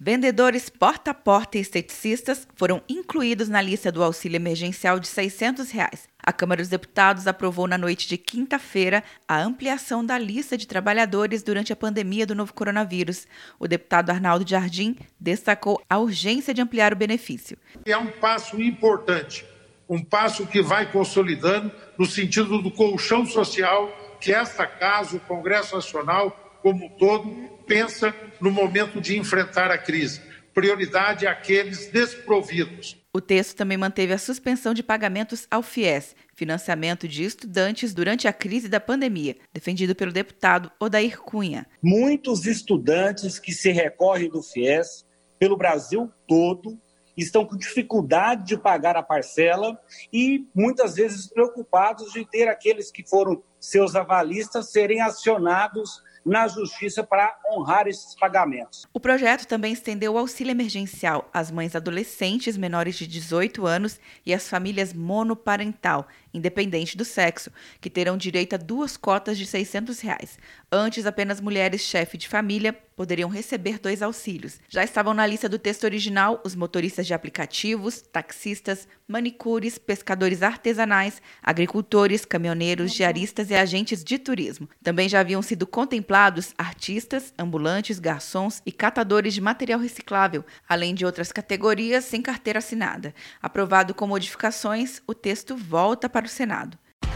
Vendedores porta a porta e esteticistas foram incluídos na lista do auxílio emergencial de 600 reais. A Câmara dos Deputados aprovou na noite de quinta-feira a ampliação da lista de trabalhadores durante a pandemia do novo coronavírus. O deputado Arnaldo Jardim destacou a urgência de ampliar o benefício. É um passo importante, um passo que vai consolidando no sentido do colchão social que esta casa, o Congresso Nacional, como um todo, pensa no momento de enfrentar a crise. Prioridade àqueles desprovidos. O texto também manteve a suspensão de pagamentos ao FIES, financiamento de estudantes durante a crise da pandemia, defendido pelo deputado Odair Cunha. Muitos estudantes que se recorrem do FIES pelo Brasil todo estão com dificuldade de pagar a parcela e muitas vezes preocupados de ter aqueles que foram seus avalistas serem acionados na justiça para honrar esses pagamentos. O projeto também estendeu o auxílio emergencial às mães adolescentes menores de 18 anos e às famílias monoparental, independente do sexo, que terão direito a duas cotas de 600 reais. Antes, apenas mulheres chefe de família poderiam receber dois auxílios. Já estavam na lista do texto original os motoristas de aplicativos, taxistas, manicures, pescadores artesanais, agricultores, caminhoneiros, diaristas e agentes de turismo. Também já haviam sido contemplados artistas, ambulantes, garçons e catadores de material reciclável, além de outras categorias sem carteira assinada. Aprovado com modificações, o texto volta para o Senado.